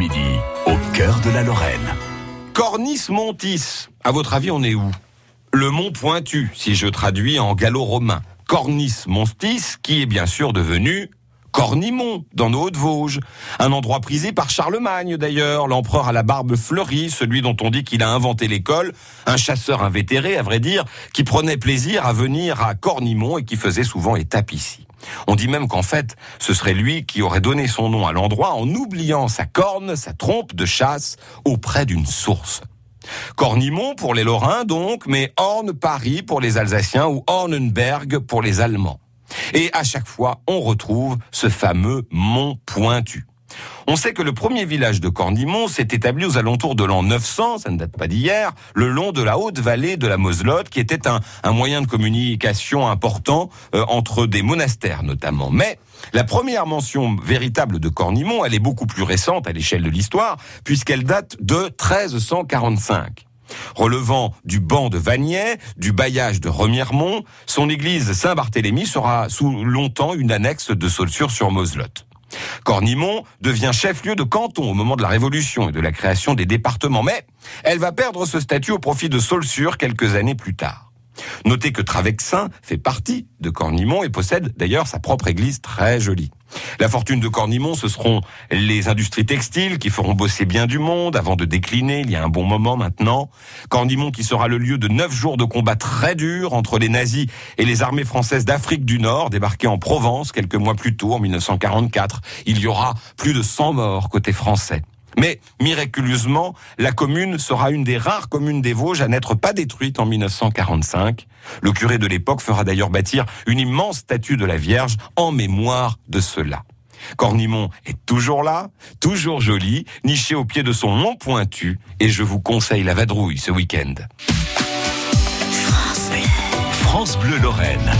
midi, au cœur de la Lorraine. Cornis Montis. À votre avis, on est où? Le mont Pointu, si je traduis en gallo-romain. Cornis Montis, qui est bien sûr devenu Cornimont, dans nos Hauts-de-Vosges. Un endroit prisé par Charlemagne, d'ailleurs, l'empereur à la barbe fleurie, celui dont on dit qu'il a inventé l'école, un chasseur invétéré, à vrai dire, qui prenait plaisir à venir à Cornimont et qui faisait souvent étape ici. On dit même qu'en fait, ce serait lui qui aurait donné son nom à l'endroit en oubliant sa corne, sa trompe de chasse auprès d'une source. Cornimont pour les Lorrains donc, mais Horn-Paris pour les Alsaciens ou Hornenberg pour les Allemands. Et à chaque fois, on retrouve ce fameux mont pointu. On sait que le premier village de Cornimont s'est établi aux alentours de l'an 900, ça ne date pas d'hier, le long de la haute vallée de la Moselotte, qui était un, moyen de communication important euh, entre des monastères notamment. Mais la première mention véritable de Cornimont, elle est beaucoup plus récente à l'échelle de l'histoire, puisqu'elle date de 1345. Relevant du banc de Vagney, du bailliage de Remiremont, son église Saint-Barthélemy sera sous longtemps une annexe de Saulsure-sur-Moselotte. Cornimont devient chef-lieu de canton au moment de la Révolution et de la création des départements, mais elle va perdre ce statut au profit de Saulsure quelques années plus tard. Notez que Travexin fait partie de Cornimont et possède d'ailleurs sa propre église très jolie. La fortune de Cornimont, ce seront les industries textiles qui feront bosser bien du monde avant de décliner il y a un bon moment maintenant. Cornimont qui sera le lieu de neuf jours de combat très durs entre les nazis et les armées françaises d'Afrique du Nord débarquées en Provence quelques mois plus tôt en 1944. Il y aura plus de 100 morts côté français. Mais miraculeusement, la commune sera une des rares communes des Vosges à n'être pas détruite en 1945. Le curé de l'époque fera d'ailleurs bâtir une immense statue de la Vierge en mémoire de cela. Cornimont est toujours là, toujours joli, niché au pied de son mont pointu, et je vous conseille la vadrouille ce week-end. France Bleu Lorraine.